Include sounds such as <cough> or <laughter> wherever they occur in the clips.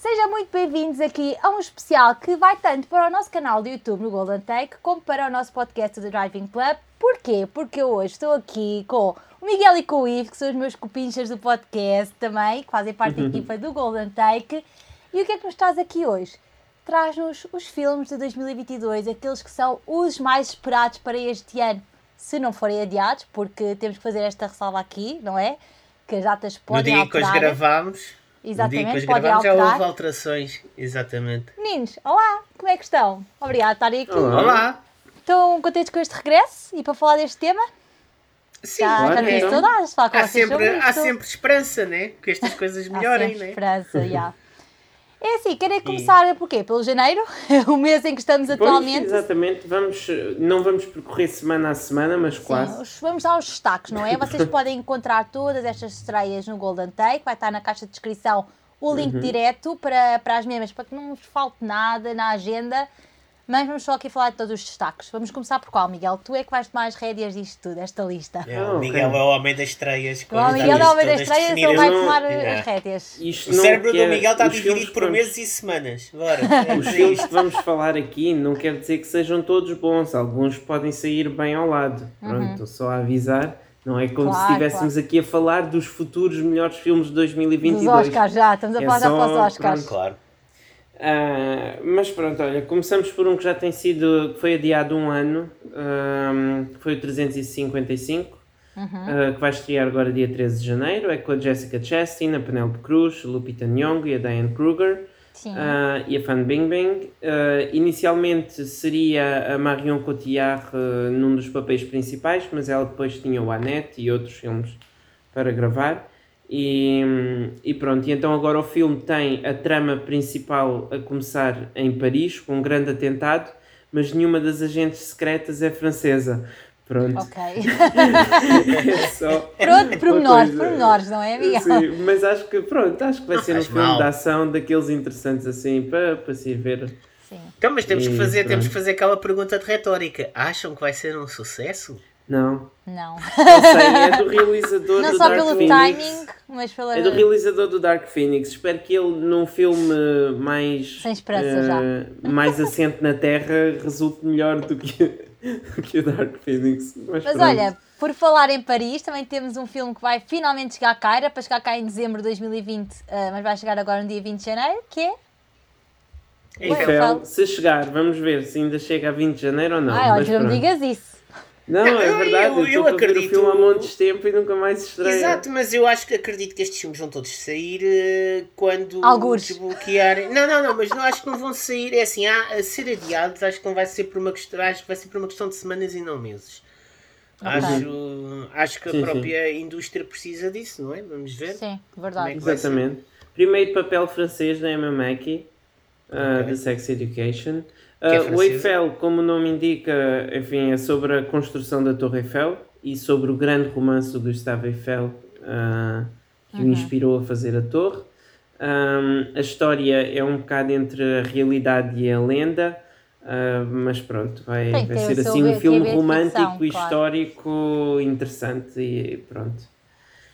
Sejam muito bem-vindos aqui a um especial que vai tanto para o nosso canal do YouTube no Golden Take como para o nosso podcast do Driving Club. Porquê? Porque eu hoje estou aqui com o Miguel e com o Ivo, que são os meus copinchas do podcast também, que fazem parte da <laughs> equipa do Golden Take. E o que é que nos traz aqui hoje? Traz-nos os filmes de 2022, aqueles que são os mais esperados para este ano, se não forem adiados, porque temos que fazer esta ressalva aqui, não é? Que as datas podem No dia que alterar. hoje gravámos, Exatamente, podem gravámos já alterar. houve alterações. Exatamente. Meninos, olá, como é que estão? Obrigada por estarem aqui. Olá. Olá! Estão contentes com este regresso e para falar deste tema? Sim, Já, claro já que tive não. saudades de falar com há, vocês sempre, há sempre esperança, né? Que estas coisas Há melhorem, sempre né? esperança, já. É assim, querem começar por quê? Pelo janeiro? <laughs> o mês em que estamos Pois, atualmente? exatamente, vamos, não vamos percorrer semana a semana, mas Sim, quase. os- vamos aos destaques, não é? Vocês <laughs> podem encontrar todas estas estreias no Golden Take, vai estar na caixa de descrição o link Uhum. direto para, para as mesmas, para que não vos falte nada na agenda. Mas vamos só aqui falar de todos os destaques. Vamos começar por qual, Miguel? Tu é que vais tomar as rédeas disto tudo, esta lista. É, Ah, o ok. Miguel é o homem das estreias. O Miguel é o homem das estreias, ele vai tomar Yeah. as rédeas. Isto O cérebro do Miguel está dividido por meses e semanas. Bora. <laughs> Os filmes que vamos falar aqui não quer dizer que sejam todos bons, alguns podem sair bem ao lado. Pronto, estou só a avisar. Não é como Claro, se estivéssemos aqui a falar dos futuros melhores filmes de Dos 2022. Oscars já, estamos a É falar já só- para os Oscars. pronto. Claro. Ah, mas pronto, olha, começamos por um que já tem sido, que foi adiado um ano, ahm, que foi o 355, ah, que vai estrear agora dia 13 de janeiro, é com a Jessica Chastain, a Penelope Cruz, a Lupita Nyong'o e a Diane Kruger, ah, e a Fan Bingbing. Inicialmente seria a Marion Cotillard num dos papéis principais, mas ela depois tinha o Annette e outros filmes para gravar. E, e pronto, e então agora o filme tem a trama principal a começar em Paris, com um grande atentado, mas nenhuma das agentes secretas é francesa. Pronto. Ok. <laughs> É só <laughs> Pronto, pormenores, pormenores, não é, Miguel? Sim, mas acho que pronto, acho que vai Não ser um filme mal. de ação daqueles interessantes assim para, para se ver. Sim. Então, mas temos que, E fazer, temos que fazer aquela pergunta de retórica. Acham que vai ser um sucesso? Não, Não. não sei, é do realizador <laughs> Não do só Dark pelo Phoenix. timing, mas pela. É do realizador do Dark Phoenix. Espero que ele, num filme mais. Sem esperança eh, já. Mais assente na Terra, resulte melhor do que, do que o Dark Phoenix. Mas, Mas olha, por falar em Paris, também temos um filme que vai finalmente chegar cá, era para chegar cá em dezembro de 2020, eh, mas vai chegar agora no dia 20 de janeiro, que é. Eiffel. Se chegar, vamos ver se ainda chega a 20 de janeiro ou não. Ai, mas olha, não me digas isso. Não, Não, é eu- verdade. eu- Eu, eu estou a ver o acredito- filme há montes de tempo e nunca mais estreia. Exato, mas eu acho que acredito que estes filmes vão todos sair eh, quando Algures. desbloquearem. Não, não, não, mas não acho que não vão sair. É assim, há, a ser adiados, acho que não vai ser por uma questão, acho que vai ser por uma questão de semanas e não meses. Acho, acho que a Sim, própria indústria precisa disso, não é? Vamos ver. Sim, verdade. Como é Exatamente. Primeiro papel francês da Emma Mackey, uh, Sex Education. É Uh, o. Eiffel, como o nome indica, enfim, é sobre a construção da Torre Eiffel e sobre o grande romance do Gustave Eiffel uh, que o inspirou a fazer a torre. Um, a história é um bocado entre a realidade e a lenda, uh, mas pronto, vai, vai ser assim um filme romântico ficção, e claro. histórico interessante e pronto.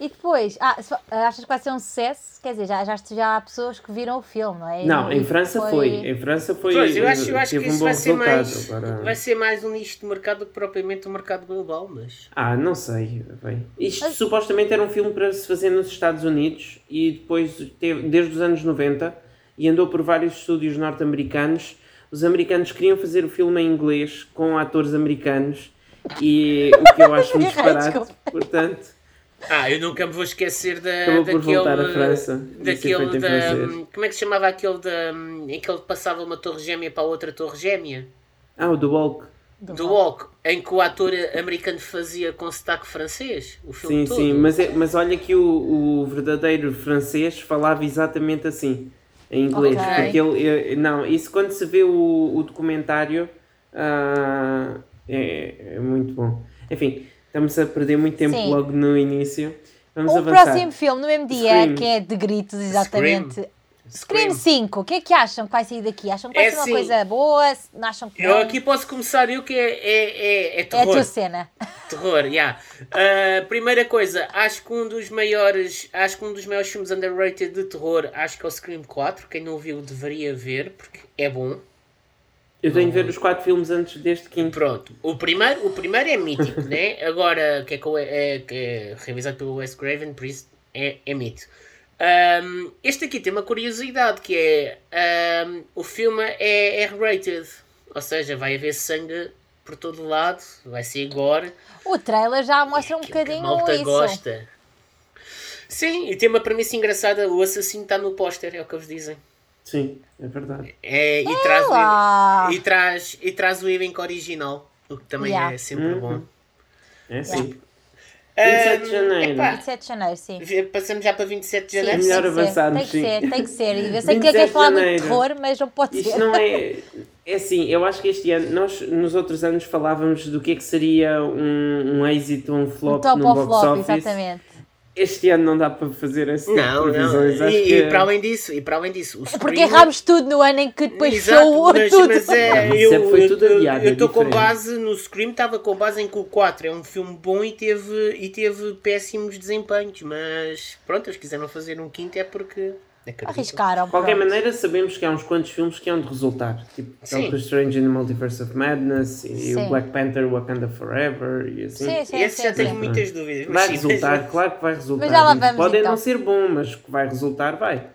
E depois, ah, só- achas que vai ser um sucesso? Quer dizer, já, já, já há pessoas que viram o filme, não é? Não, E em França foi. Em França foi. Pois, eu acho, eu acho que um isso vai ser, mais, Agora... vai ser mais um nicho de mercado do que propriamente um mercado global, mas. Ah, não sei. Bem. Isto Mas- supostamente era um filme para se fazer nos Estados Unidos e depois teve desde os anos 90 e andou por vários estúdios norte-americanos. Os americanos queriam fazer o filme em inglês com atores americanos e o que eu <laughs> acho um disparate. Portanto, Ah, eu nunca me vou esquecer da, Acabou por daquele. voltar à França Daquele da. Como é que se chamava aquele da. em que ele passava uma torre gêmea para outra torre gêmea? ah, o do Walk. Do Walk, em que o ator americano fazia com sotaque francês. O filme Sim, todo. sim, mas, é, mas olha que o, o verdadeiro francês falava exatamente assim, em inglês. Ok. Porque ele, eh, não, isso quando se vê o, o documentário ah, é, é muito bom. Enfim, estamos a perder muito tempo Sim. logo no início. Vamos O avançar. próximo filme, no mesmo dia, Scream. que é de gritos, exatamente. Scream, Scream. 5, o que é que acham que vai sair daqui? Acham que vai É ser uma assim, coisa boa? Não acham que Eu não? aqui posso começar eu que é, é, é, é É a terror. tua cena. terror, já. Yeah. Uh, primeira coisa, acho que um dos maiores, acho que um dos maiores filmes underrated de terror, acho que é o Scream 4. Quem não viu deveria ver, porque é bom. Eu tenho de ver os quatro filmes antes deste quinto. Pronto. O primeiro, o primeiro é mítico, né? <laughs> Agora, que é, que é, que é realizado pelo Wes Craven, por isso é, é mito. Um, este aqui tem uma curiosidade que é um, o filme é R-rated, ou seja, vai haver sangue por todo lado, vai ser gore. O trailer já mostra um bocadinho a malta isso. gosta. Sim, e tem uma premissa engraçada, o assassino está no póster, é o que eles dizem. Sim, é verdade. É, e, traz o, e, traz, e traz o elenco original, o que também yeah. é sempre uhum. bom. É sim. 27 de janeiro. Epá, 27 de janeiro, sim. Passamos já para 27 de janeiro. Sim, é melhor avançarmos, Tem que ser, tem que ser. Eu sei que queres falar muito de terror, mas não pode Isto ser. não é... <laughs> É assim, eu acho que este ano, nós nos outros anos falávamos do que é que seria um, um êxito, um flop um top no box flop, office. Exatamente. Este ano não dá para fazer assim não, previsões. Não. E, que... e, para além disso, e para além disso, o Scream... Porque erramos tudo no ano em que depois show mas, tudo. Mas é, eu, foi tudo adiado, eu estou é com base no Scream, estava com base em que o 4 é um filme bom e teve, e teve péssimos desempenhos, mas pronto, eles quiseram fazer um quinto é porque Arriscaram. De qualquer pronto. maneira, sabemos que há uns quantos filmes que hão de resultar. Tipo Doctor Strange in the Multiverse of Madness e sim. o Black Panther Wakanda Forever e assim. Sim, sim, Esse já tenho muitas dúvidas. Vai resultar, claro que vai resultar. Mas já lá vamos, Pode então. não ser bom, mas que vai resultar, vai.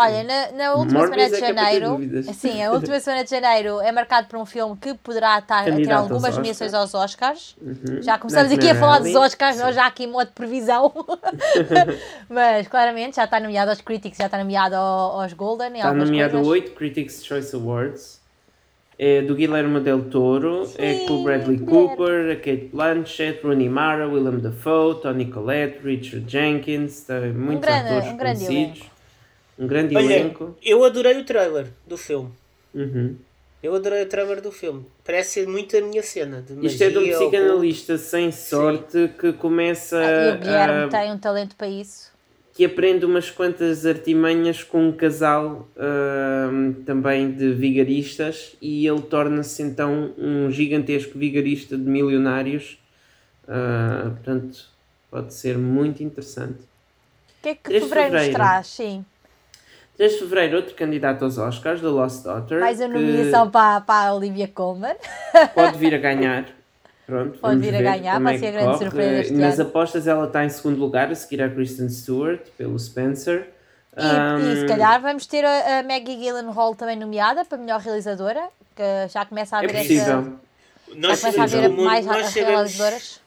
Olha, na, na última Morbius semana de é janeiro, sim, a última semana de janeiro é marcado por um filme que poderá estar a ter algumas nomeações aos Oscars. Uhum. Já começamos aqui a falar dos Oscars, nós já aqui em modo de previsão. <laughs> Mas claramente já está nomeado aos Critics, já está nomeado aos Golden. Está nomeado 8 Critics Choice Awards. É do Guilherme Del Toro, sim, é com o Bradley Cooper, a Kate Blanchett, Rooney Mara, Willem Dafoe, Tony Collette, Richard Jenkins, tá, muitos um grande, atores um conhecidos. Elenco. Um grande Olha, elenco. Eu adorei o trailer do filme. Uhum. Eu adorei o trailer do filme. Parece ser muito a minha cena. De Isto é de um psicanalista ou... sem sorte Sim. que começa. Ah, e o Guilherme a... tem um talento para isso. Que aprende umas quantas artimanhas com um casal uh, também de vigaristas e ele torna-se então um gigantesco vigarista de milionários. Uh, portanto, pode ser muito interessante. O que é que fevereiro nos traz? Sim. 3 de Fevereiro, outro candidato aos Oscars, The Lost Daughter. Mais a nomeação para, para a Olivia Colman. Pode vir a <laughs> ganhar. Pronto, pode vir a ganhar, pode ser a grande surpresa Nas ano. apostas ela está em segundo lugar, a seguir a Kristen Stewart, pelo Spencer. E, um, e se calhar vamos ter a, a Maggie Gyllenhaal também nomeada para melhor realizadora, que já começa a haver é essa... Nós já começa a haver mais nós sabemos, realizadoras.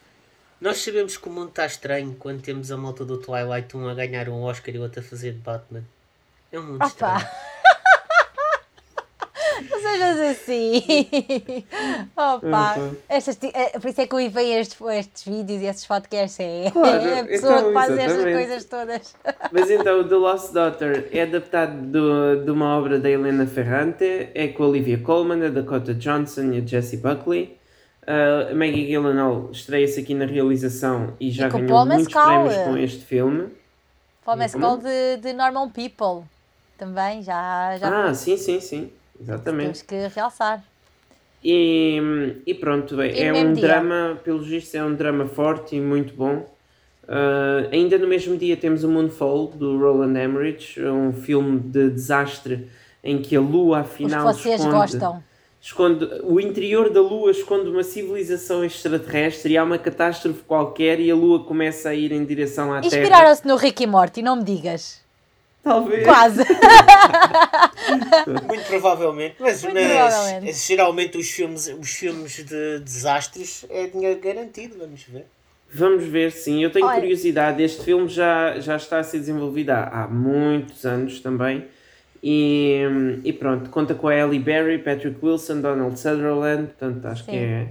Nós sabemos que o mundo está estranho quando temos a malta do Twilight um a ganhar um Oscar e o outro a fazer de Batman. É um mundo Opa. Não sejas assim. Opa. Uhum. Estas, é, por isso é que eu vejo estes, estes vídeos e estes podcasts. É, claro, é <laughs> a pessoa então, que faz exatamente. estas coisas todas. Mas então, The Lost Daughter é adaptado do, de uma obra da Helena Ferrante. É com a Olivia Colman, a Dakota Johnson e a Jessie Buckley. Uh, a Maggie Gyllenhaal estreia-se aqui na realização e já e ganhou muitos prémios com este filme. Paul Mescal de, de Normal People também, já. já ah, sim, sim, sim. Exatamente. Temos que realçar. E, e pronto, e é um dia. drama, pelos vistos, é um drama forte e muito bom. Uh, ainda no mesmo dia temos o Moonfall do Roland Emmerich, um filme de desastre em que a lua afinal Os que vocês esconde, gostam. esconde o interior da lua esconde uma civilização extraterrestre e há uma catástrofe qualquer e a lua começa a ir em direção à Terra. Inspiraram-se no Rick e Morty, não me digas. Talvez. Quase. <laughs> Muito provavelmente. Mas, Muito mas provavelmente. geralmente os filmes, os filmes de desastres é dinheiro garantido, vamos ver. Vamos ver, sim. Eu tenho Olha. curiosidade. Este filme já, já está a ser desenvolvido há, há muitos anos também. E, e pronto, conta com a Ellie Berry, Patrick Wilson, Donald Sutherland. Portanto, acho sim. que é,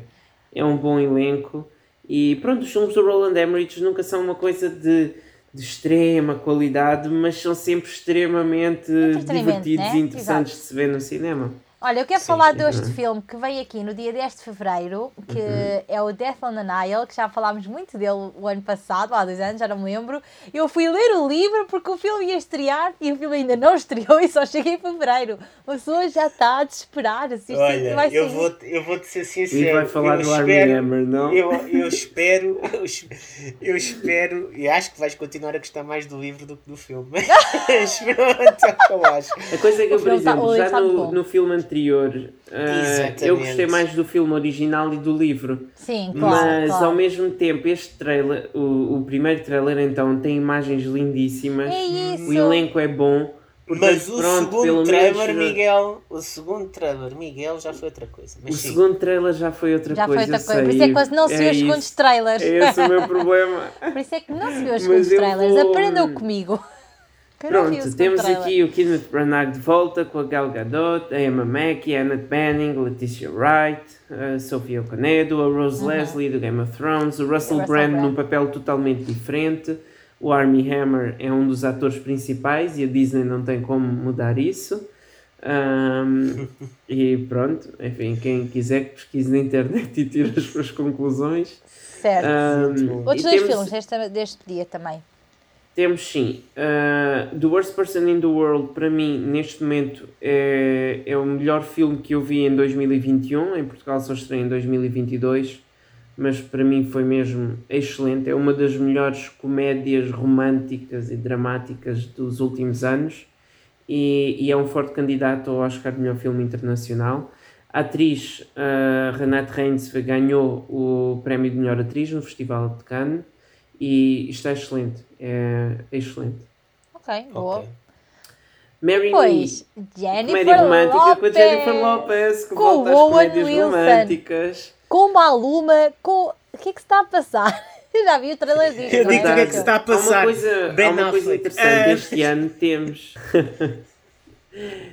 é um bom elenco. E pronto, os filmes do Roland Emmerich nunca são uma coisa de de extrema qualidade, mas são sempre extremamente divertidos né? e interessantes Exato. de se ver no cinema. Olha, eu quero Sim, falar uhum. deste filme que veio aqui no dia 10 de Fevereiro, que é o Death on the Nile, que já falámos muito dele o ano passado, há dois anos, já não me lembro. Eu fui ler o livro porque o filme ia estrear e o filme ainda não <laughs> estreou e só chega em Fevereiro. A pessoa já está a desesperar. Se isto Olha, vai eu vou, eu vou te ser sincero. E vai falar eu do espero- Hammer, não? Eu, eu espero, eu, es- eu espero, e acho que vais continuar a gostar mais do livro do que do filme. <laughs> Mas pronto, é que eu acho. A coisa é que, eu, por tá- exemplo, já tá no, no filme anterior, ah, Exatamente. eu gostei mais do filme original e do livro. Sim, claro. Mas claro. ao mesmo tempo, este trailer, o, o primeiro trailer então, tem imagens lindíssimas. É isso. O elenco é bom. Portanto, Mas o pronto, segundo pelo trailer, menos, Miguel, o segundo trailer, Miguel, já foi outra coisa. Mas O sim. segundo trailer já foi outra Já foi coisa. outra eu coisa. Por sei. isso é que quase não se vê os isso. segundos trailers. É esse o meu <laughs> problema. Por isso é que não se vê os Mas segundos trailers. vou- Aprendam comigo. Pronto, temos aqui o Kenneth Branagh de volta com a Gal Gadot, a Emma Mackey, a Annette Bening, Leticia Wright, a Sofia Okonedo, a Rose Leslie do Game of Thrones, o Russell, Russell Brand Brand. num papel totalmente diferente, o Armie Hammer é um dos atores principais e a Disney não tem como mudar isso. Ahm, <laughs> e pronto, enfim, quem quiser que pesquise na internet e tire as suas conclusões. Certo. Ahm, Outros dois temos- filmes deste, deste dia também. Temos sim. Uh, the Worst Person in the World, para mim, neste momento, é, é o melhor filme que eu vi em 2021. Em Portugal só estreia em 2022. Mas para mim foi mesmo excelente. É uma das melhores comédias românticas e dramáticas dos últimos anos. E, e é um forte candidato ao Oscar de melhor filme internacional. A atriz uh, Renate Reinsve ganhou o prémio de melhor atriz no Festival de Cannes e está excelente. É excelente. Ok, boa. Ok. Mary Pois, Me, Jennifer comédia romântica com a Jennifer Lopez, que com volta às Owen comédias Wilson. românticas. com Maluma, com... O que é que se está a passar? Eu <laughs> já vi o trailer disto. Eu digo o que é que se está a Há uma passar. coisa, há uma coisa interessante. Ah. Este ano temos. <laughs>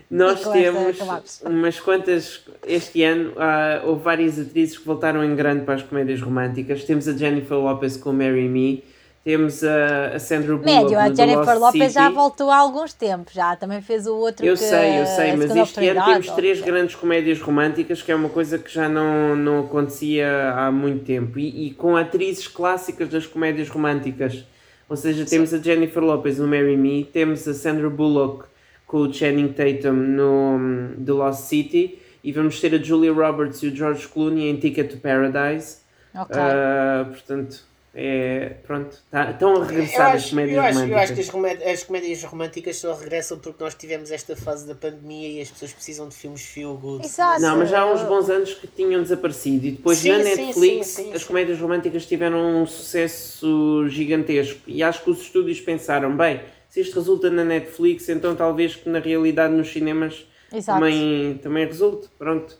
Nós temos umas quantas. Este ano ah, houve várias atrizes que voltaram em grande para as comédias românticas. Temos a Jennifer Lopez com Marry Me. Temos a, a Sandra Bullock Médio, a Jennifer Lopez já City. voltou há alguns tempos, já também fez o outro Eu que sei, eu sei, a mas este ano temos três grandes comédias românticas, que é uma coisa que já não, não acontecia há muito tempo. E, e com atrizes clássicas das comédias românticas. Ou seja, temos a Jennifer Lopez no Marry Me, temos a Sandra Bullock com o Channing Tatum no hum, The Lost City e vamos ter a Julia Roberts e o George Clooney em Ticket to Paradise. Ok. Ah, portanto, é, pronto, tá- estão a Eu regressar as acho, comédias eu, acho, eu românticas. acho que as, comé- as comédias românticas só regressam porque nós tivemos esta fase da pandemia e as pessoas precisam de filmes feel good. Exato. Não, mas já há uns bons anos que tinham desaparecido e depois Sim, na sim, Netflix sim, sim, as comédias românticas tiveram um sucesso gigantesco e acho que os estúdios pensaram, bem, se isto resulta na Netflix, então talvez que na realidade nos cinemas Exato. também, também resulte, pronto.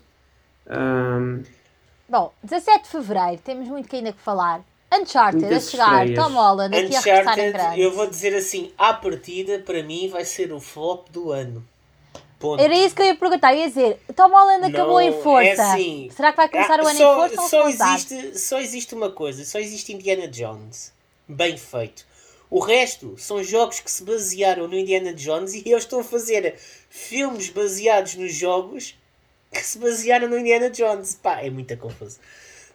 Ahm, Bom, 17 de Fevereiro, temos muito que ainda que falar. Uncharted Muitas a chegar, estreias. Tom Holland aqui a regressar em grande. eu vou dizer assim, à partida, para mim, vai ser o flop do ano. Ponto. Era isso que eu ia perguntar, eu ia dizer, Tom Holland acabou Não, em força. é assim. Será que vai começar Ah, o ano só, em força ou só existe, só existe uma coisa, só existe Indiana Jones. Bem feito. O resto são jogos que se basearam no Indiana Jones e eles estão a fazer filmes baseados nos jogos que se basearam no Indiana Jones. Pá, é muita confusão.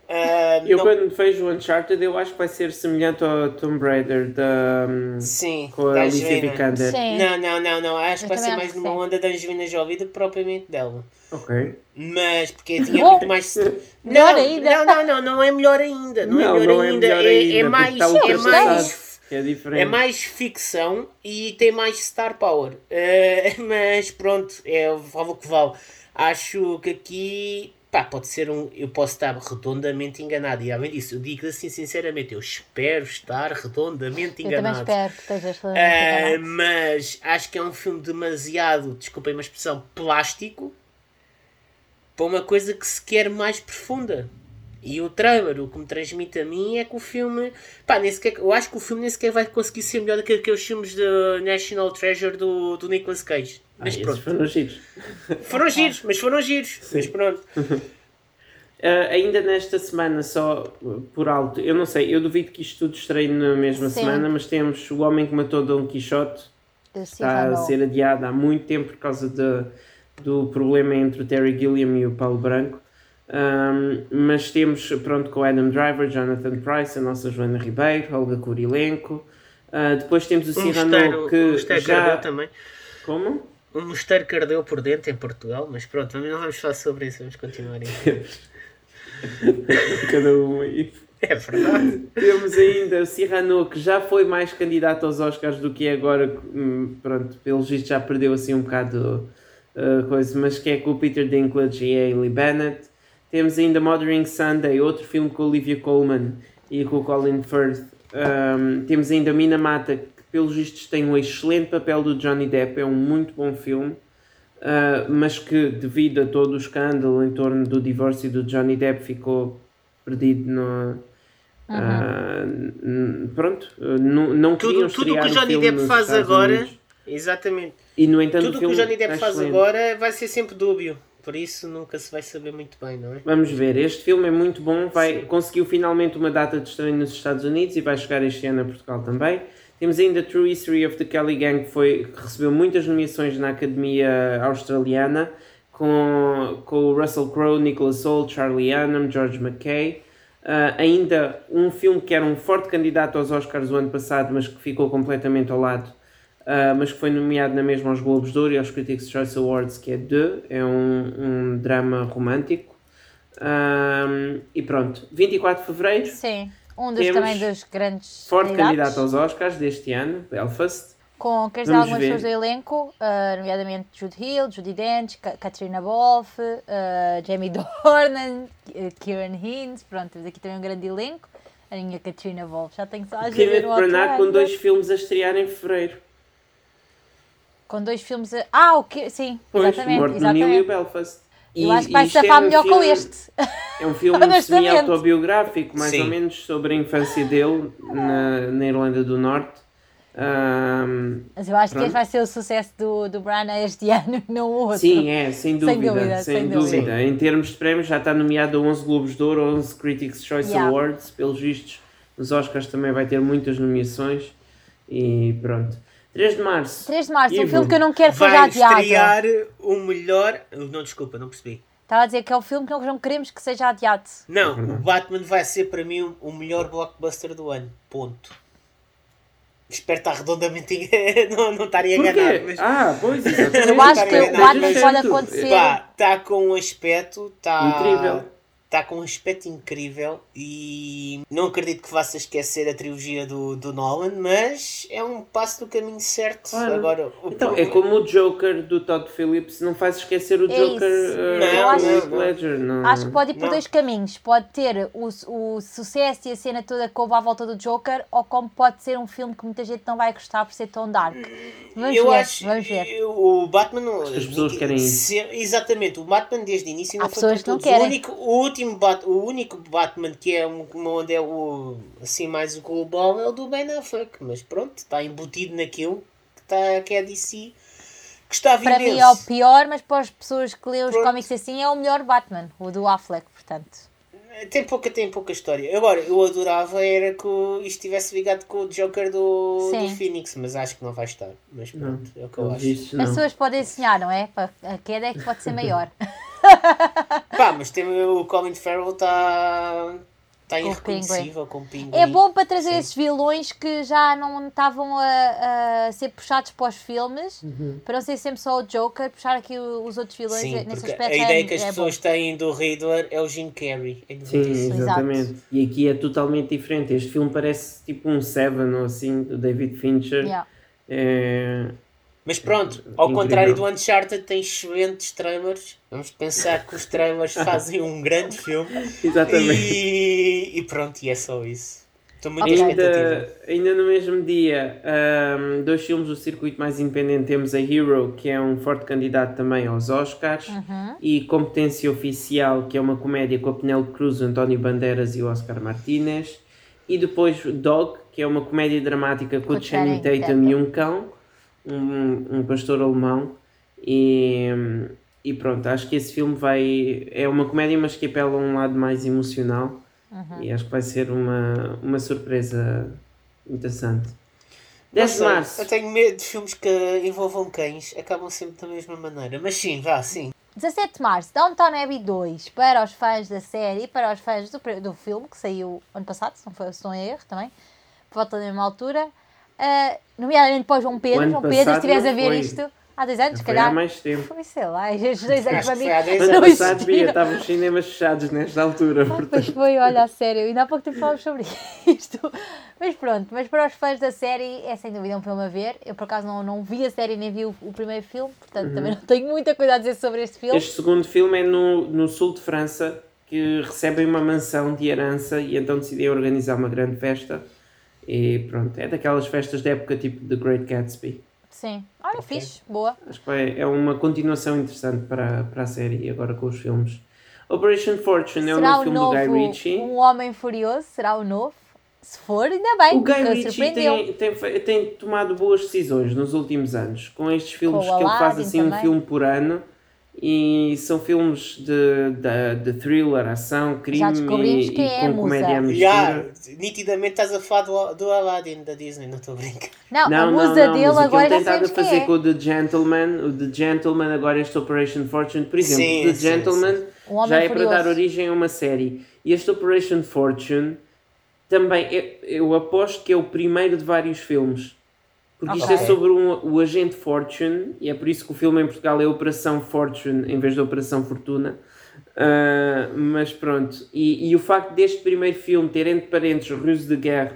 Ah, eu não- quando vejo o Uncharted eu acho que vai ser semelhante ao Tomb Raider da, Sim, com a da Alicia. Vikander. Sim. Não, não, não, não. Acho Eu que vai ser mais numa onda da Angelina Jolie do que propriamente dela. Ok. Mas porque tinha muito mais. <laughs> Melhor não, ainda. Não, não, não, não é melhor ainda. Não, Não, é melhor não é ainda. melhor é, ainda, é porque mais. está É mais. Que é diferente. É mais ficção e tem mais star power. Eh, <laughs> mas pronto, é vale o que vale. Acho que aqui pá, pode ser um. Eu posso estar redondamente enganado. E além disso, eu digo assim sinceramente, eu espero estar redondamente Eu também enganado. espero que estejas Eh, enganado. mas acho que é um filme demasiado, desculpem uma expressão, plástico para uma coisa que se quer mais profunda. E o trailer, o que me transmite a mim é que o filme. Pá, nem sequer, eu acho que o filme nem sequer vai conseguir ser melhor do que aqueles filmes de National Treasure do, do Nicolas Cage. Ah, Mas esses pronto. foram giros. Foram giros, mas foram giros. Mas pronto. <laughs> Ah, ainda nesta semana, só uh, por alto, eu não sei, eu duvido que isto tudo estreie na mesma Sim. semana, mas temos O Homem que Matou Dom Quixote, está a ser adiado há muito tempo por causa de, do problema entre o Terry Gilliam e o Paulo Branco. Um, mas temos, pronto, com o Adam Driver, Jonathan Price, a nossa Joana Ribeiro, Olga Curilenco. Uh, depois temos o um Cyrano que um já... também. Como? Um mosteiro que ardeu por dentro em Portugal, mas pronto, não vamos falar sobre isso, vamos continuar. <laughs> Cada um aí. É verdade. Temos ainda o Cyrano, que já foi mais candidato aos Oscars do que é agora. Hum, pronto, pelo visto já perdeu assim um bocado uh, coisa, mas que é com o Peter Dinklage e a Hayley Bennett. Temos ainda Mothering Sunday, outro filme com Olivia Colman e com o Colin Firth. Um, temos ainda Mina Mata, que pelos vistos tem um excelente papel do Johnny Depp, é um muito bom filme. Uh, mas que devido a todo o escândalo em torno do divórcio do Johnny Depp ficou perdido no, Uhum. Uh, pronto, não, não tudo, tudo o que o Johnny Depp faz agora, Unidos. exatamente. E no entanto, tudo o que o Johnny Depp faz excelente. agora vai ser sempre dúbio. Por isso nunca se vai saber muito bem, não é? Vamos ver, este filme é muito bom, vai, conseguiu finalmente uma data de estreia nos Estados Unidos e vai chegar este ano a Portugal também. Temos ainda True History of the Kelly Gang, que, foi, que recebeu muitas nomeações na Academia Australiana, com, com o Russell Crowe, Nicholas Hoult, Charlie Hunnam, George McKay. Uh, ainda um filme que era um forte candidato aos Oscars o ano passado, mas que ficou completamente ao lado, uh, mas que foi nomeado na mesma aos Globos de Ouro e aos Critics' Choice Awards, que é The, é um, um drama romântico. Um, e pronto, 24 de Fevereiro. Sim, um dos também dos grandes. Forte candidato aos Oscars deste ano, Belfast com, queres dizer algumas pessoas do elenco, uh, nomeadamente Jude Hill, Judy Dench, Katrina Wolf, uh, Jamie <laughs> Dornan, Kieran Hines, pronto, temos aqui também um grande elenco. A minha Katrina Wolf, já tenho só a Kenneth Branagh com dois filmes a estrear em fevereiro. Com dois filmes a... Ah, o que... Sim, pois, exatamente. Morto exatamente. no Nilo e Belfast. Eu acho que vai safar é melhor um filme, com este. É um filme <laughs> semi-autobiográfico, mais Sim. ou menos, sobre a infância dele na, na Irlanda do Norte. Um, Mas eu acho pronto. que este vai ser o sucesso do, do Brana este ano, <laughs> não o outro. Sim, é, sem dúvida. Sem dúvida. Sem dúvida. dúvida. Em termos de prémios, já está nomeado a 11 Globos de Ouro, 11 Critics' Choice yeah. Awards. Pelos vistos, nos Oscars também vai ter muitas nomeações. E pronto. 3 de março. 3 de março, Ivo. um filme que eu não quero que seja adiado. Vai estrear o melhor. Não, desculpa, não percebi. Estava a dizer que é o filme que nós não queremos que seja adiado. Não, <laughs> o Batman vai ser para mim o melhor blockbuster do ano. Ponto. Espero estar redondamente <laughs> não, não estar enganado. Mas... Ah, pois <laughs> exatamente. Eu acho que o Batman pode acontecer. Está com um aspecto. Tá... Incrível está com um aspecto incrível e não acredito que faça esquecer a trilogia do, do Nolan, mas é um passo no caminho certo. Claro. Agora, então, problema... é como o Joker do Todd Phillips, não faz esquecer o é Joker uh, não, acho, não, Ledger. Não. Acho que pode ir por não. dois caminhos. Pode ter o, o sucesso e a cena toda que houve à volta do Joker, ou como pode ser um filme que muita gente não vai gostar por ser tão dark. Vamos eu ver, acho, vamos ver. O Batman. As pessoas querem ser, Exatamente, o Batman desde o início não Há foi pessoas que não querem. O, único, o último Bat, o único Batman que é um, onde é o assim mais o global é o do Ben Affleck, mas pronto, está embutido naquilo que, está, que é DC que está a Para mim é o pior, mas para as pessoas que lêem os cómics assim é o melhor Batman, o do Affleck, portanto. Tem pouca, tem pouca história. Agora, eu adorava era que isto estivesse ligado com o Joker do, do Phoenix, mas acho que não vai estar. Mas pronto, não, é o que eu acho. As pessoas podem sonhar, não é? A queda é que pode ser maior. <laughs> Pá, mas tem, o Colin Farrell está Está irreconhecível com o Pinguim. É bom para trazer Sim. esses vilões que já não estavam a, a ser puxados para os filmes, uhum. para não ser sempre só o Joker, puxar aqui os outros vilões Sim, nesse aspecto. A ideia é, que as é pessoas bom. têm do Riddler é o Jim Carrey. É Sim, exatamente. Exato. E aqui é totalmente diferente. Este filme parece tipo um Seven ou assim, do David Fincher. Yeah. É, mas pronto, ao contrário do Uncharted, tem excelentes trailers. Vamos pensar que os trailers <laughs> fazem um grande filme. Exatamente. E, e, pronto, e é só isso. Estou muito ainda, ainda no mesmo dia, um, dois filmes do circuito mais independente temos a Hero, que é um forte candidato também aos Oscars, uhum. e Competência Oficial, que é uma comédia com a Penélope Cruz, António Bandeiras e o Oscar Martínez. E depois Dog, que é uma comédia dramática com, com o Channing Tatum e um cão um, um pastor alemão e, e pronto, acho que esse filme vai é uma comédia mas que apela a um lado mais emocional uhum. e acho que vai ser uma, uma surpresa interessante. 10 Não de março. Eu tenho medo de filmes que envolvam cães, acabam sempre da mesma maneira. Mas sim, vá, sim. 17 de março, Downtown Abbey 2, para os fãs da série e para os fãs do, do filme, que saiu ano passado, se não, foi, se não é erro também, por volta da mesma altura. Ah, nomeadamente para o João Pedro. João Pedro, se estiveres a ver foi. isto, há dois anos, se Foi há calhar. mais tempo. Foi, sei lá, <laughs> estes dois anos para mim. Ano passado via, estavam os cinemas fechados nesta altura. Ah, Portanto, Pois foi, olha, a sério, ainda há pouco tempo falámos sobre <laughs> isto. Mas pronto, mas para os fãs da série é sem dúvida um filme a ver. Eu por acaso não, não vi a série nem vi o, o primeiro filme, portanto também não tenho muita coisa a dizer sobre este filme. Este segundo filme é no, no sul de França, que recebem uma mansão de herança e então decidem organizar uma grande festa. E pronto, é daquelas festas da época tipo The Great Gatsby. Sim, olha, Ok. fixe, boa. Acho que vai- é uma continuação interessante para, para a série agora com os filmes. Operation Fortune é o será novo o filme novo do Guy Ritchie. Um Homem Furioso? Será o novo? Se for, ainda bem, O Guy Ritchie tem, tem, tem tomado boas decisões nos últimos anos, com estes filmes Com que ele faz Aladdin assim um também. filme por ano e são filmes de, de, de thriller, ação, crime descobrimos e, quem e é a com comédia musa. mistura. Já, nitidamente estás a falar do, do Aladdin da Disney, não estou a brincar. Não, a Não, musa não, não, dele mas o que agora ele já sabemos a quem fazer é. com o The Gentleman, o The Gentleman, agora este Operation Fortune, por exemplo, Sim, The sim, Gentleman Homem já é para dar origem a uma série. E este Operation Fortune também, é- eu aposto que é o primeiro de vários filmes. Porque isto é sobre um- o agente Fortune, e é por isso que o filme em Portugal é Operação Fortune em vez de Operação Fortuna. Ah, mas pronto, e, e o facto deste primeiro filme ter entre parênteses Ruse de Guerre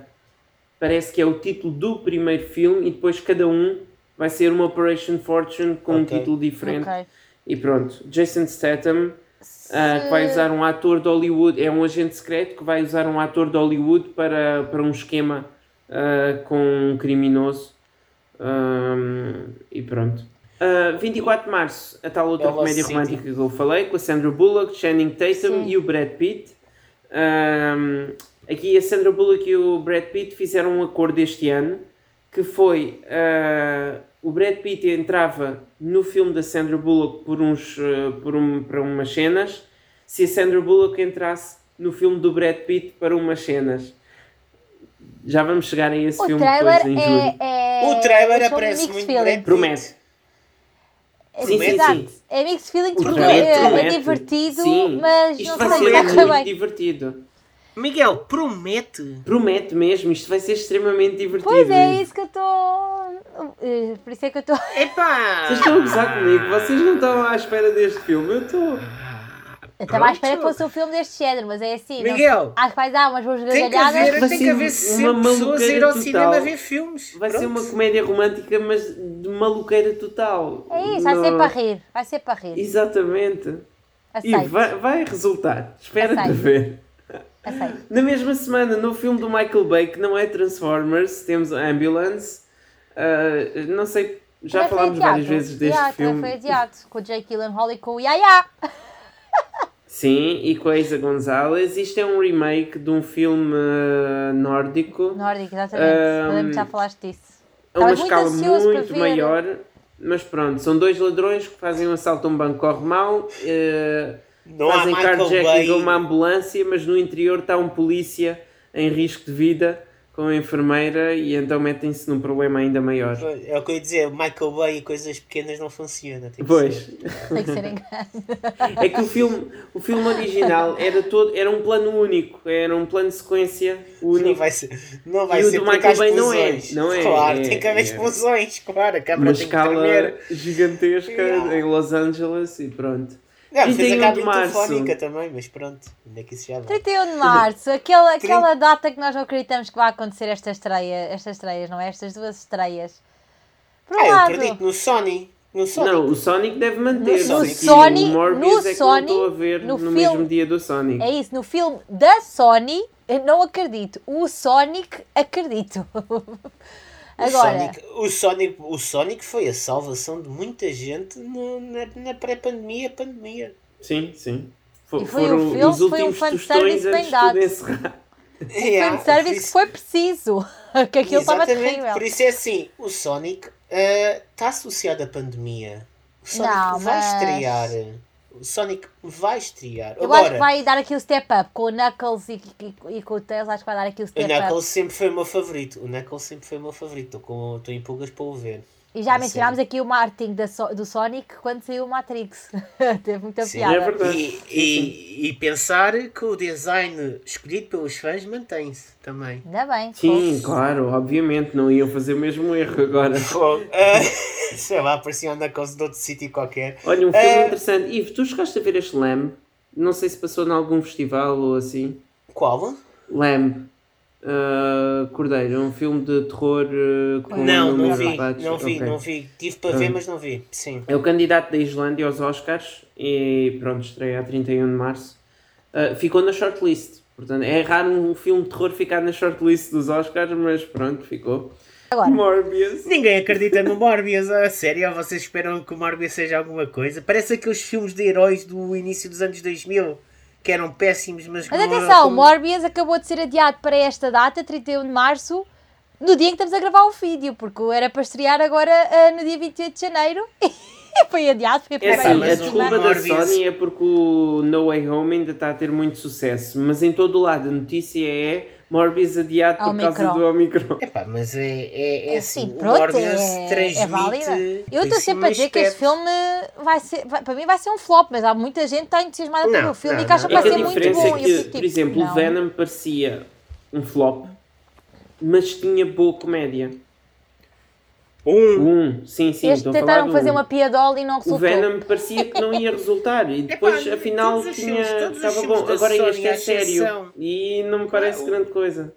parece que é o título do primeiro filme e depois cada um vai ser uma Operation Fortune com um Ok. título diferente. Ok. E pronto, Jason Statham ah, que vai usar um ator de Hollywood, é um agente secreto que vai usar um ator de Hollywood para, para um esquema ah, com um criminoso. Ahm, e pronto. Ah, 24 de março, a tal outra Ela comédia City. romântica que eu falei, com a Sandra Bullock, Channing Tatum Sim. e o Brad Pitt. Ahm, aqui a Sandra Bullock e o Brad Pitt fizeram um acordo este ano que foi ah, o Brad Pitt entrava no filme da Sandra Bullock por uns ah, por um, para umas cenas se a Sandra Bullock entrasse no filme do Brad Pitt para umas cenas já vamos chegar a esse O filme trailer depois em julho é, é. o trailer sou aparece muito feeling. Pitt. Promete. É, Sim, sim, sim. É mixed feelings O porque é, é divertido, Sim, mas isto não vai sei se ser vai muito bem. divertido Miguel, promete. promete mesmo isto vai ser extremamente divertido Pois é, isso que eu estou. eh, Por isso é que eu estou. Epá! vocês estão a gozar comigo vocês não estão à espera deste filme eu estou Eu estava à espera que fosse um filme deste género, mas é assim. não- Miguel, Acho que vai dar umas boas gargalhadas. tem ser que haver sempre pessoas a ir ao total. cinema ver filmes. vai ser Pronto. uma comédia romântica mas de maluqueira total É isso, vai ser Não- para rir. Vai ser para rir. exatamente e Aceito. vai, vai resultar espera te Aceito. ver Aceito. Na mesma semana, no filme do Michael Bay, que não é Transformers, temos Ambulance. Ah, não sei, já Também falámos várias vezes deste Yeah, também filme. foi adiado. Com o Jake Gyllenhaal e com o Yaya. Sim, e com a Isa Gonzalez. Isto é um remake de um filme ah, nórdico. Nórdico, exatamente. Um, Eu lembro que já falaste disso. a uma muito escala muito ver. maior. Mas pronto, são dois ladrões que fazem um assalto a um banco, corre mal. ah, Não fazem carjacking a uma ambulância, mas no interior está um polícia em risco de vida com a enfermeira e então metem-se num problema ainda maior. É o que eu ia dizer, Michael Bay e coisas pequenas não funciona. tem que Pois. Tem que ser em é que o filme, o filme original era todo, era um plano único, era um plano de sequência Não único. vai ser, não vai E o ser do porque há Michael Bay não é, não é, Claro, é- tem que haver é- explosões, claro. A Uma câmera tem que escala tremer. gigantesca Yeah. em Los Angeles e pronto. Não, fez 31 a de março. também, mas pronto, onde é que isso já vai? 31 de março, aquela, aquela data que nós não acreditamos que vai acontecer esta estreia, estas estreias, não é? Estas duas estreias. Por um Ah, eu lado, acredito no Sony. No Sonic. Não, o Sonic deve manter. No e Sony- o Morbius no é Sony, estou a ver no no, filme- mesmo dia do Sonic. é isso, no filme da Sony, eu não acredito. O Sonic, acredito. <laughs> O Agora, Sonic, o, Sonic, o Sonic foi a salvação de muita gente no- na, na pré-pandemia, pandemia. Sim, sim. Fo- E foi o foram filme, os foi um fanservice bem dado. encerrar. Yeah, <laughs> fanservice por que foi preciso. <laughs> que aquilo estava Exatamente, terrível. por isso é assim, o Sonic está associado à pandemia. O Sonic Não, vai mas- estrear. O Sonic vai estrear. Eu Agora, acho que vai dar aqui o step up com o Knuckles e, e, e com o Tails. Acho que vai dar aqui o o step Knuckles up. sempre foi o meu favorito. O Knuckles sempre foi o meu favorito. Estou em pulgas para o ver. E já a mencionámos aqui o marketing da So- do Sonic quando saiu o Matrix. <laughs> Teve muita Sim, piada. é verdade. E, e, e pensar que o design escolhido pelos fãs mantém-se também. Ainda bem. Sim, claro, obviamente, não iam fazer o mesmo erro agora. Ah, <laughs> sei lá, parecia um Knuckles de outro sítio qualquer. Olha, um filme É. interessante. Ivo, tu chegaste a ver este Lamb? Não sei se passou em algum festival ou assim. Qual? Lamb. Uh, Cordeiro, um filme de terror uh, com Não, não vi, não vi, Ok. não vi. Tive para ver, mas não vi. Sim. É o candidato da Islândia aos Oscars e pronto, estreia a 31 de março. Uh, ficou na shortlist. Portanto, é raro um filme de terror ficar na shortlist dos Oscars, mas pronto, ficou. Agora. Morbius. Ninguém acredita no Morbius, a sério? Vocês esperam que o Morbius seja alguma coisa? Parece aqueles filmes de heróis do início dos anos 2000 que eram péssimos, mas. Mas atenção, o como- Morbius acabou de ser adiado para esta data, 31 de março, no dia em que estamos a gravar o vídeo, porque era para estrear agora ah, no dia 28 de janeiro e <laughs> foi adiado, foi para É Epá, assim, mas a desculpa da Sony é porque o No Way Home ainda está a ter muito sucesso, mas em todo o lado a notícia é Morbius adiado por causa do Omicron. Epá, mas é, é, é assim, Sim, pronto, Morbius é, transmite. é válida. Eu estou sempre a dizer que este filme vai ser, vai- para mim vai ser um flop, mas há muita gente que está entusiasmada pelo filme não, e que acha que É vai que ser muito diferença bom. é que, fico por tipo, exemplo, o Venom parecia um flop, mas tinha boa comédia. Um. Um, sim, sim, falar tentaram fazer um. uma piadola e não O resultou. Venom parecia que não ia resultar e <laughs> depois Epá, afinal os tinha, filmes- os estava bom. Agora Sony, este é sério e não me parece Ah, o- grande coisa.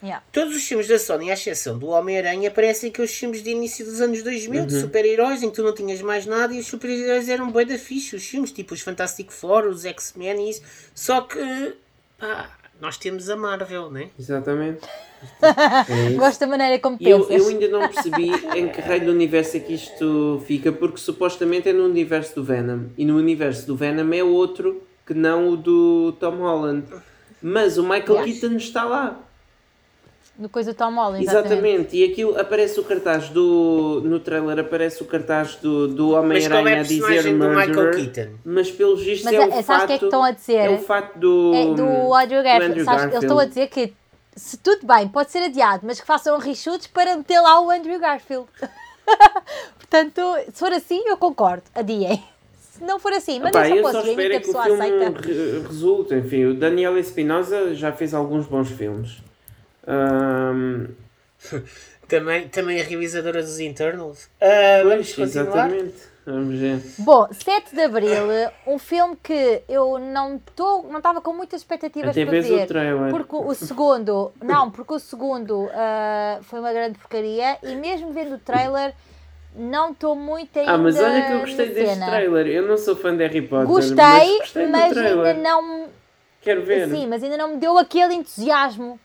Yeah. Todos os filmes da Sony, à exceção do Homem-Aranha, parecem aqueles filmes de início dos anos 2000 Uhum. de super-heróis em que tu não tinhas mais nada e os super-heróis eram bem da fixe. Os filmes tipo os Fantastic Four, os X-Men e isso. Só que, pá, nós temos a Marvel, né? Exatamente. <laughs> É. Gosto da maneira como E eu, pensas. eu ainda não percebi em que raio do universo é que isto fica, porque supostamente é no universo do Venom. E no universo do Venom é outro que não o do Tom Holland. Mas o Michael Yes. Keaton está lá. No coisa do Tom Holland, exatamente. Exatamente. E aquilo aparece o cartaz do. No trailer aparece o cartaz do, do qual é Homem-Aranha a a dizer do murderer. Keaton? Mas pelos vistos Mas é é- o sabes fato. o que é que estão a dizer? É o fato do. É do Andrew Garfield. Andrew Sabes, Eles estão a dizer que se tudo bem, pode ser adiado, mas que façam reshoots para meter lá o Andrew Garfield. <laughs> Portanto, se for assim, eu concordo. Adiem. Se não for assim, mas Epá, não eu só só para o streaming espero que a é que o pessoa filme aceita. re- resulte. Enfim, o Daniel Espinosa já fez alguns bons filmes. Ahm, Também, também a realizadora dos Internals. Vamos pois, continuar? exatamente. Vamos ver. Bom, 7 de Abril, um filme que eu não estou, não estava com muitas expectativas Até para o ver. trailer. Porque o segundo, não, porque o segundo ah, foi uma grande porcaria e mesmo vendo o trailer, não estou muito ainda. Ah, mas olha que eu gostei deste cena. trailer. Eu não sou fã de Harry Potter. Gostei, mas gostei mas ainda não. Quero ver. Sim, mas ainda não me deu aquele entusiasmo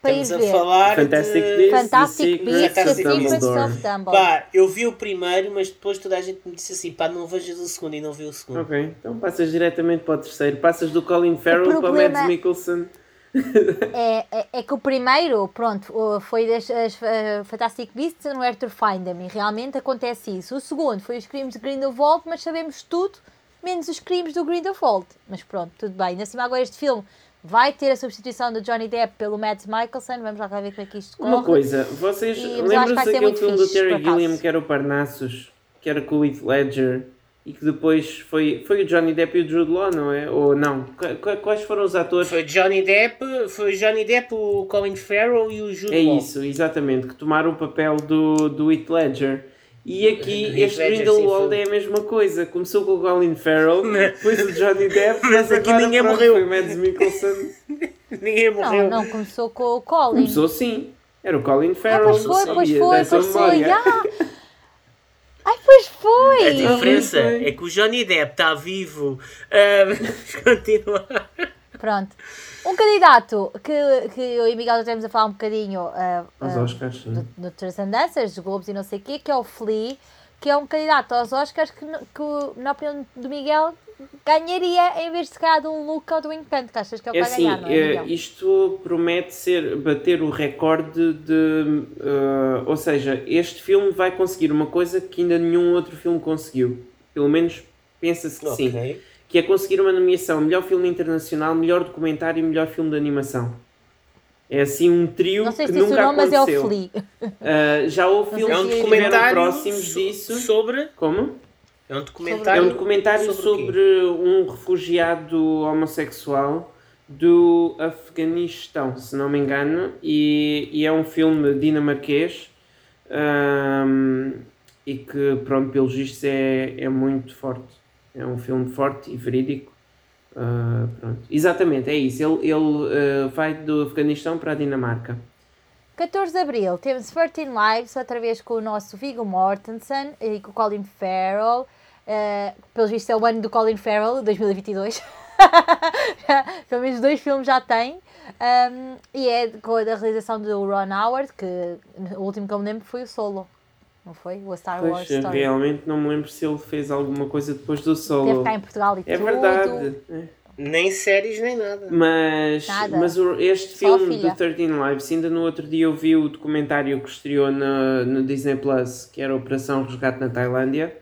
para Estamos ir a ver. falar Fantastic de... Beasts, Fantastic Beasts, The Secrets of Dumbledore. Pá, eu vi o primeiro, mas depois toda a gente me disse assim, pá, não vejas o segundo e não vi o segundo. Ok, então passas diretamente para o terceiro. Passas do Colin Farrell para o Mads Mikkelsen. É, é, é que o primeiro, pronto, foi das as, uh, Fantastic Beasts and Where to Find Them, e realmente acontece isso. O segundo foi os crimes de Grindelwald, mas sabemos tudo, menos os crimes do Grindelwald. Mas pronto, tudo bem. Ainda assim, agora este filme vai ter a substituição do Johnny Depp pelo Mads Mikkelsen, vamos lá ver como é que isto corre. Uma coisa, vocês lembram-se daquele muito filme do fixe, Terry por acaso. Gilliam que era o Parnassus, que era com o Heath Ledger e que depois foi, foi o Johnny Depp e o Jude Law, não é? Ou não? Qu- qu- Quais foram os atores? Foi Johnny Depp, foi Johnny Depp, o Colin Farrell e o Jude É Law. isso, exatamente, que tomaram o papel do, do Heath Ledger. E aqui, este Grindelwald sim, foi. é a mesma coisa. Começou com o Colin Farrell, depois o Johnny Depp, Mas mas aqui agora ninguém morreu. foi o Mads Mikkelsen. <laughs> Ninguém morreu. Não, não, começou com o Colin. Começou sim. Era o Colin Ah, Farrell. pois foi, <laughs> pois foi, pois foi. ah. Ai, pois A foi! diferença foi. é que o Johnny Depp está vivo. Ah, <laughs> vamos continuar. Pronto. Um candidato que, que eu e Miguel já tivemos a falar um bocadinho ah, Aos ah, Oscars, sim. do, do Transcendências, dos Globos e não sei o quê, que é o Flea, que é um candidato aos Oscars que, no- que na opinião do Miguel, ganharia em vez de se calhar de um Luca ou do Encanto, que achas que é o que É vai assim, ganhar, não é, eh, Miguel? isto promete ser bater o recorde de. eh, ou seja, este filme vai conseguir uma coisa que ainda nenhum outro filme conseguiu. Pelo menos pensa-se que sim. Que é conseguir uma nomeação melhor filme internacional, melhor documentário e melhor filme de animação. É assim um trio Não sei que se o nunca nome, mas é o aconteceu. Flea. Ah, já houve filmes É um que documentário próximos so- disso. sobre. Como? É um É documentário. um documentário sobre sobre, um refugiado homossexual do Afeganistão, se não me engano, e, e é um filme dinamarquês ahm, e que, pronto, pelos vistos é, é muito forte. É um filme forte e verídico. Ah, pronto. Exatamente, é isso. Ele, ele ah, vai do Afeganistão para a Dinamarca. 14 de Abril temos 13 Lives, outra vez com o nosso Viggo Mortensen e com o Colin Farrell. Uh, pelos vistos é o ano do Colin Farrell, 2022. <laughs> Pelo menos dois filmes já tem. Um, e é com a realização do Ron Howard, que o último que eu me lembro foi o Solo. Não foi? O A Star Wars Pois, Story. realmente não me lembro se ele fez alguma coisa depois do Teve solo. cá em Portugal e É tudo. verdade. é. Nem séries, nem nada. Mas, Nada. mas este Só filme do 13 Lives, ainda no outro dia eu vi o documentário que estreou no, no Disney Plus, que era a Operação Resgate na Tailândia,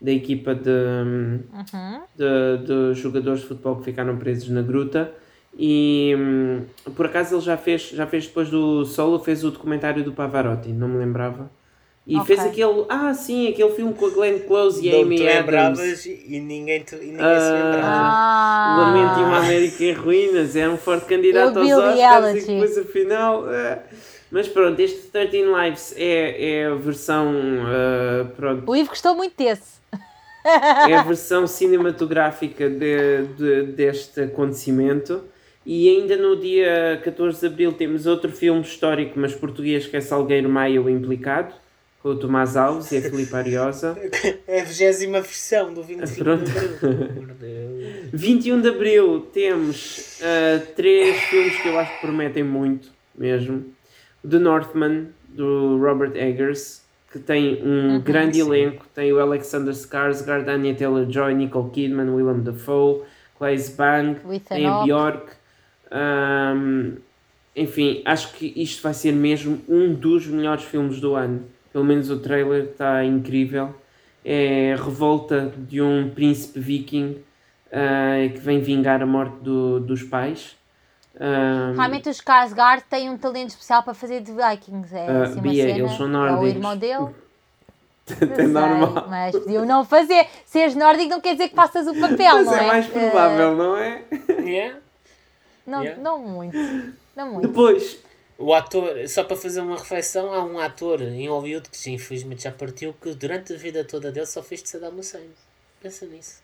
da equipa de, Uhum. de, de jogadores de futebol que ficaram presos na gruta. E hum, por acaso ele já fez, já fez depois do solo, fez o documentário do Pavarotti, não me lembrava. E Ok. fez aquele, ah sim, aquele filme com a Glenn Close e a Não Amy te Adams. lembravas e ninguém, te, e ninguém se Ah. lembrava. Ah, Lamento e uma América em ruínas, era um forte candidato aos Oscars reality. e depois afinal. é. Mas pronto, este 13 Lives é, é a versão. ah, pronto, O Ivo gostou muito desse. é a versão cinematográfica de, de- deste acontecimento. E ainda no dia 14 de Abril temos outro filme histórico, mas português, que é Salgueiro Maia, o Implicado, com o Tomás Alves e a Filipe Ariosa. <laughs> É a vigésima versão do 25 Pronto. de Abril. Meu Deus. 21 de Abril temos ah, três filmes que eu acho que prometem muito mesmo. The Northman, do Robert Eggers, que tem um grande sim. elenco. Tem o Alexander Skarsgård, Anya Taylor-Joy, Nicole Kidman, Willem Dafoe, Claes Bang, tem a. Bjork. Ahm, enfim, acho que isto vai ser mesmo um dos melhores filmes do ano. Pelo menos o trailer está incrível. É a revolta de um príncipe viking ah, que vem vingar a morte do- dos pais. Ahm, Realmente os Skarsgård têm um talento especial para fazer de Vikings. É Ah, assim uma Bia, cena. eles são é o nórdicos. irmão dele. <laughs> é normal. Mas podiam não fazer. Seres nórdico não quer dizer que faças o papel, Mas não é? é mais provável, não é? Yeah. não, Yeah. não muito. Não muito. Depois, O ator, só para fazer uma reflexão, há um ator em Hollywood que infelizmente já partiu que durante a vida toda dele só fez de Saddam Hussein. Pensa nisso.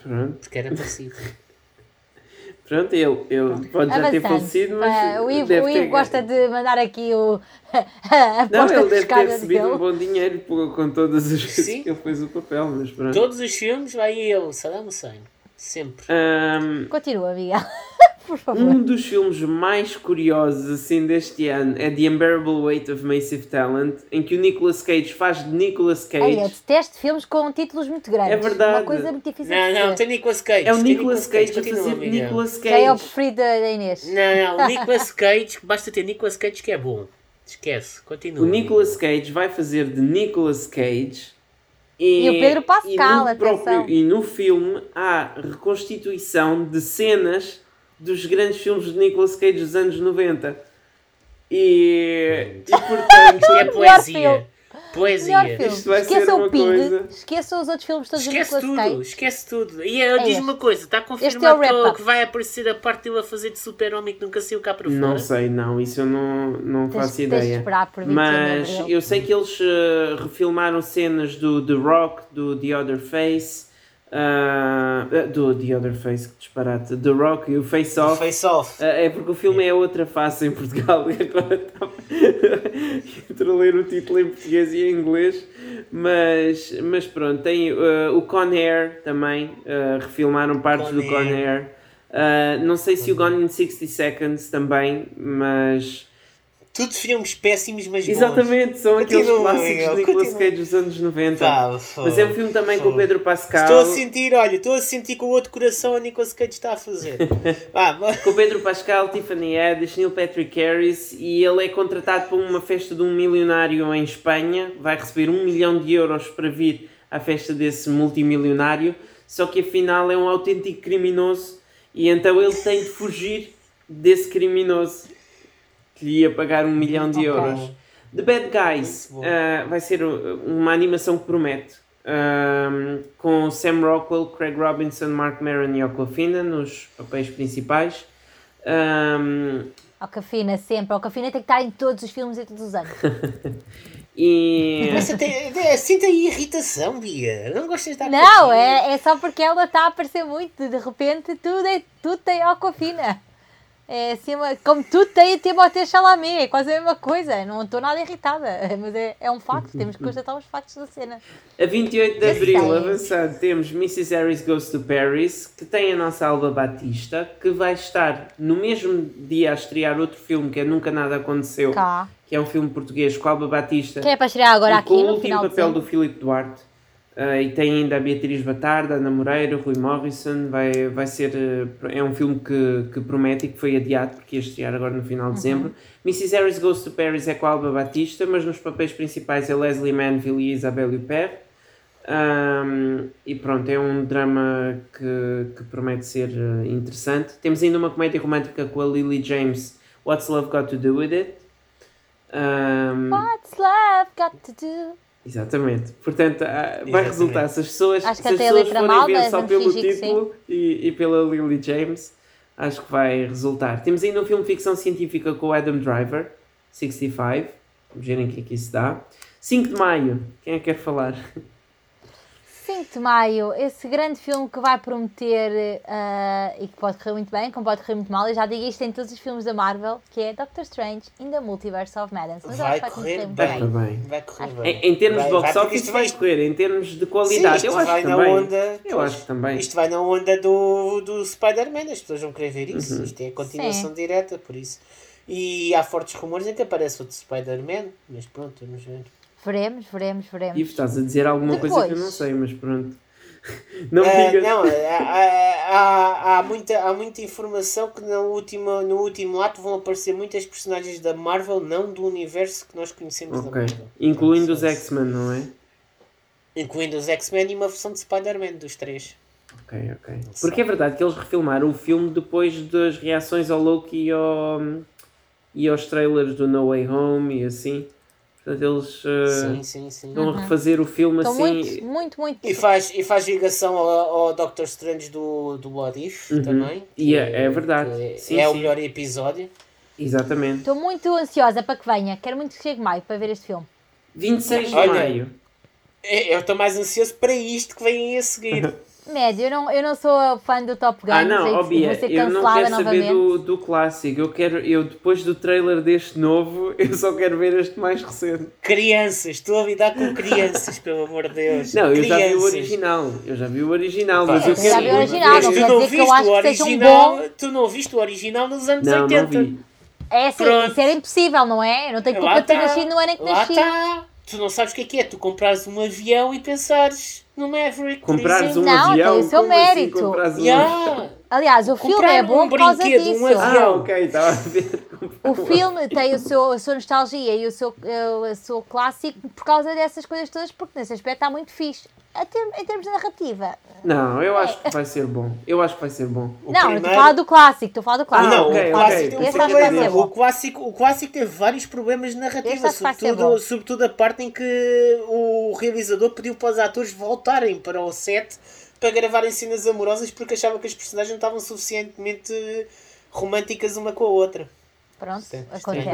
pronto, Porque era parecido. <laughs> pronto ele, ele pode já ter falecido, mas. Ah, o Ivo, deve o Ivo ter- gosta de mandar aqui o, <laughs> a Não, ele deve ter recebido um bom dinheiro por- com todas as vezes Sim. que ele fez o papel, mas pronto. Todos os filmes vai ele, Saddam Hussein. Sempre. Ahm, Continua, Miguel. <laughs> Por favor. um dos filmes mais curiosos assim deste ano é The Unbearable Weight of Massive Talent, em que o Nicolas Cage faz de Nicolas Cage. Ai, eu detesto filmes com títulos muito grandes. É verdade. Uma coisa muito difícil Não, de não, tem Nicolas Cage. é o tem Nicolas Cage a Continua, fazer Miguel. Nicolas Já é o Cage. preferido da Inês. Não, não, <laughs> o Nicolas Cage, basta ter Nicolas Cage que é bom. Esquece, continua. O Nicolas Cage vai fazer de Nicolas Cage. E, E o Pedro Pascal, e no, atenção. e no filme há reconstituição de cenas dos grandes filmes de Nicolas Cage dos anos 90. E, e portanto, Isto é Melhor poesia. Poesia. Isto vai ser uma o Pig, coisa. esqueçam os outros filmes todos Esquece tudo, Cage. esquece tudo. E eu É diz uma coisa, está Este é confirmado que, vai aparecer a parte dele a fazer de super-homem que nunca saiu cá para fora. não sei, não, isso eu não, não Tens- faço tens de ideia. esperar por 21 de Mas eu sei que eles eh, refilmaram cenas do The Rock, do The Other Face, ah, do The Other Face, que disparate, The Rock e o Face Off. Face off. Ah, É porque o filme é outra face em Portugal <laughs> e agora <laughs> estava entre ler o título em português e em inglês. Mas, mas pronto, tem ah, o Con Air também, refilmaram partes Con do Con Air. Air. Ah, não sei se o Gone in 60 Seconds também, mas Tudo filmes péssimos, mas bons. exatamente, são aqueles Continua, clássicos de Nicolas. Cage dos anos 90. Pá, mas é um filme também com o Pedro Pascal. Estou a sentir, olha, estou a sentir que o outro coração a Nicolas Cage está a fazer. <laughs> Vá. Com o Pedro Pascal, Tiffany Haddish, Neil Patrick Harris e ele é contratado para uma festa de um milionário em Espanha, vai receber um milhão de euros para vir à festa desse multimilionário, só que afinal é um autêntico criminoso e então ele tem de fugir desse criminoso que lhe ia pagar um milhão de euros. The Bad Guys uh, vai ser uh, uma animação que promete. um, com Sam Rockwell, Craig Robinson, Mark Maron e Aquafina nos papéis principais. Um, Alcafina, sempre. Alcafina tem que estar em todos os filmes e todos os anos. <laughs> e é, sinta aí irritação, Bia. Não gostas de dar Não, é, é só porque ela está a aparecer muito. De repente, tudo, é, tudo tem Alcafina. É assim, como tudo tem Timothée Chalamet. É quase a mesma coisa. Não estou nada irritada. <laughs> Mas é, é um facto. Temos que constatar os factos da cena. a 28 de Abril, sei. avançado, temos Mrs. Harris Goes to Paris, que tem a nossa Alba Batista, que vai estar no mesmo dia a estrear outro filme que é Nunca Nada Aconteceu, Cá. que é um filme português com a Alba Batista. Quem é para estrear agora aqui com o último papel do? Filipe Duarte. Ah, e tem ainda a Beatriz Batarda, Ana Moreira, Rui Morrison. Vai, vai ser. eh, é um filme que, que promete e que foi adiado porque ia estrear agora no final de dezembro. Mrs. Harris Goes to Paris é com a Alba Batista, mas nos papéis principais é Leslie Manville e Isabelle Huppert. Ahm, e pronto, é um drama que, que promete ser eh, interessante. Temos ainda uma comédia romântica com a Lily James, What's Love Got to Do With It? Ahm, What's love got to do? Exatamente. Portanto, ah, vai Exatamente. resultar, se as pessoas, Acho que se as até a pessoas letra forem ver só vamos pelo título e, e pela Lily James, acho que vai resultar. Temos ainda um filme de ficção científica com o Adam Driver, 65. Vamos ver em que é que isso dá. 5 de maio, quem é que quer falar? 5 de Maio, esse grande filme que vai prometer ah, e que pode correr muito bem, como pode correr muito mal. Eu já digo isto em todos os filmes da Marvel, que é Doctor Strange in the Multiverse of Madness. Mas Vai que correr Vai bem. bem. Vai correr bem. Em, em termos Vai- de box vai, office isto vai vai- correr, em termos de Sim, qualidade, isto eu acho vai também. onda. Eu pois, acho que também. Isto vai na onda do, do Spider-Man, as pessoas vão querer ver isso. Uhum. Isto é a continuação Sim. direta, por isso. E há fortes rumores em que aparece outro Spider-Man, mas pronto, vamos ver. Veremos, veremos, veremos. Ivo, estás a dizer alguma coisa que eu Depois. não sei, mas pronto. <laughs> Não Ah, digas. não, há, há, há muita, há muita informação que no último, no último ato vão aparecer muitas personagens da Marvel, não do universo que nós conhecemos da Ok. Marvel. Incluindo os. X-Men, não é? Incluindo os X-Men e uma versão de Spider-Man dos três. Ok, ok. Porque é verdade que eles refilmaram o filme depois das reações ao Loki e, ao, e aos trailers do No Way Home e assim. Portanto, eles uh, Sim, sim, sim. estão a refazer o filme Estou assim. muito, muito, muito. E faz, e faz ligação ao, ao Doctor Strange do, do What If também. E que é- é verdade. Sim, é o sim. melhor episódio. Exatamente. Estou muito ansiosa para que venha. Quero muito que chegue maio para ver este filme. 26 de Olha, maio. É, Eu estou mais ansioso para isto que vem a seguir. <laughs> Médio, eu não, eu não sou fã do Top Gun. Ah, não, sei ó que Bia, vou ser eu não quero saber novamente. do, do clássico. Eu quero, eu depois do trailer deste novo, <laughs> eu só quero ver este mais recente. crianças, estou a lidar com crianças, pelo amor de Deus. Não, eu já vi o Crianças. original. Eu já vi o original, Pá, mas eu já quero vi o ver- original, Mas não tu não dizer que eu viste acho o que seja um original, bom- tu não viste o original nos anos Não, 80. não vi. É assim, Pronto. isso era impossível, não é? Eu não tenho culpa Lá de ter tá. nascido no ano em que Lá nasci. está. Tu não sabes o que é que é. Tu comprares um avião e pensares no Maverick. por Comprares um. Não, avião. tem o seu assim mérito. comprares um Yeah. Aliás, o filme é bom um por causa brinquedo, um disso. avião. Ah, ok, estava a ver. O filme tem o seu, a sua nostalgia e o seu, eh, o seu clássico por causa dessas coisas todas, porque nesse aspecto está muito fixe. Até em termos de narrativa. Não, eu acho que vai ser bom. Eu acho que vai ser bom. O não, eu estou a primeiro- falar do clássico, estou a falar do clássico. Ah, não, ok, o clássico tem um bom. O clássico, o clássico teve vários problemas de narrativa, sobretudo, sobretudo a parte em que o realizador pediu para os atores voltarem para o set para gravarem cenas amorosas porque achava que as personagens não estavam suficientemente românticas uma com a outra. Pronto, Sim, acontece.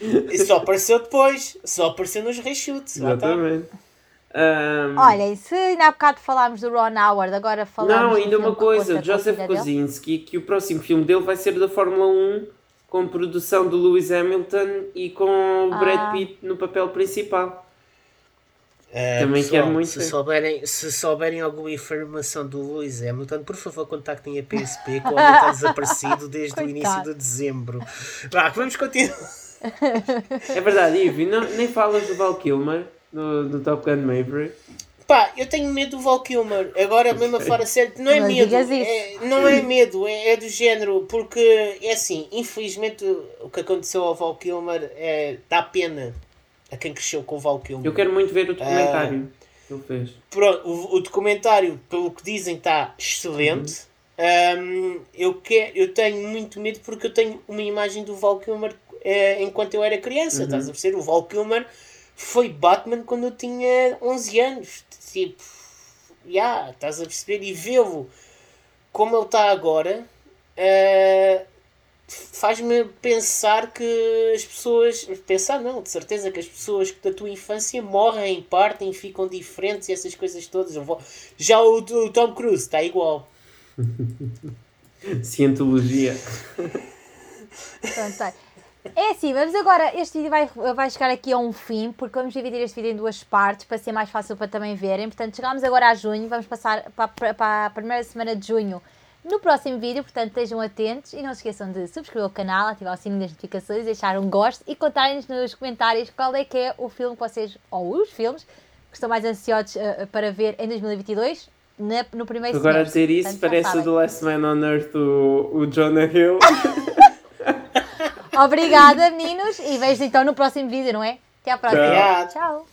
E só apareceu depois, só apareceu nos reshoots. Exatamente. Ahm, Olha, e se ainda há bocado falámos do Ron Howard, agora falamos não, ainda uma coisa. Joseph? Kosinski, que o próximo filme dele vai ser da Fórmula 1 com produção do Lewis Hamilton e com o Ah. Brad Pitt no papel principal. Ah, Também pessoal, quero muito Se souberem, se souberem alguma informação do Luís Hamilton, por favor contactem a PSP, que o homem está <laughs> desaparecido desde o início de dezembro. Vá, vamos continuar. É verdade, Ivy, não, nem falas do Val Kilmer no, do Top Gun Maverick. Pá, eu tenho medo do Val Kilmer. Agora, mesmo a falar a sério, não é Não medo. É, não é medo, é, é do género. Porque, é assim, infelizmente o que aconteceu ao Val Kilmer é, dá pena. A quem cresceu com o Val Kilmer. Eu quero muito ver o documentário que ele fez. Pronto, o, o documentário, pelo que dizem, está excelente. Um, eu, eu tenho muito medo porque eu tenho uma imagem do Val Kilmer eh, enquanto eu era criança. Estás a perceber? O Val Kilmer foi Batman quando eu tinha 11 anos. Tipo, já, yeah, estás a perceber? E vê-lo como ele está agora. eh, faz-me pensar que as pessoas. Pensar não, de certeza que as pessoas da tua infância morrem, partem, ficam diferentes e essas coisas todas. Já o, o Tom Cruise está igual. <laughs> Cientologia. Pronto, tá. É assim, mas agora este vídeo vai, vai chegar aqui a um fim, porque vamos dividir este vídeo em duas partes para ser mais fácil para também verem. Portanto, chegámos agora a junho, vamos passar para, para a primeira semana de junho no próximo vídeo. Portanto, estejam atentos e não se esqueçam de subscrever o canal, ativar o sininho das notificações, deixar um gosto e contarem-nos nos comentários qual é que é o filme que vocês, ou os filmes, que estão mais ansiosos eh, para ver em 2022, na- no primeiro Agora a dizer isso Portanto, parece o do Last Man on Earth, o, o Jonah Hill. <laughs> Obrigada, meninos, e vejo então no próximo vídeo, não é? Até à próxima. Tchau. Tchau.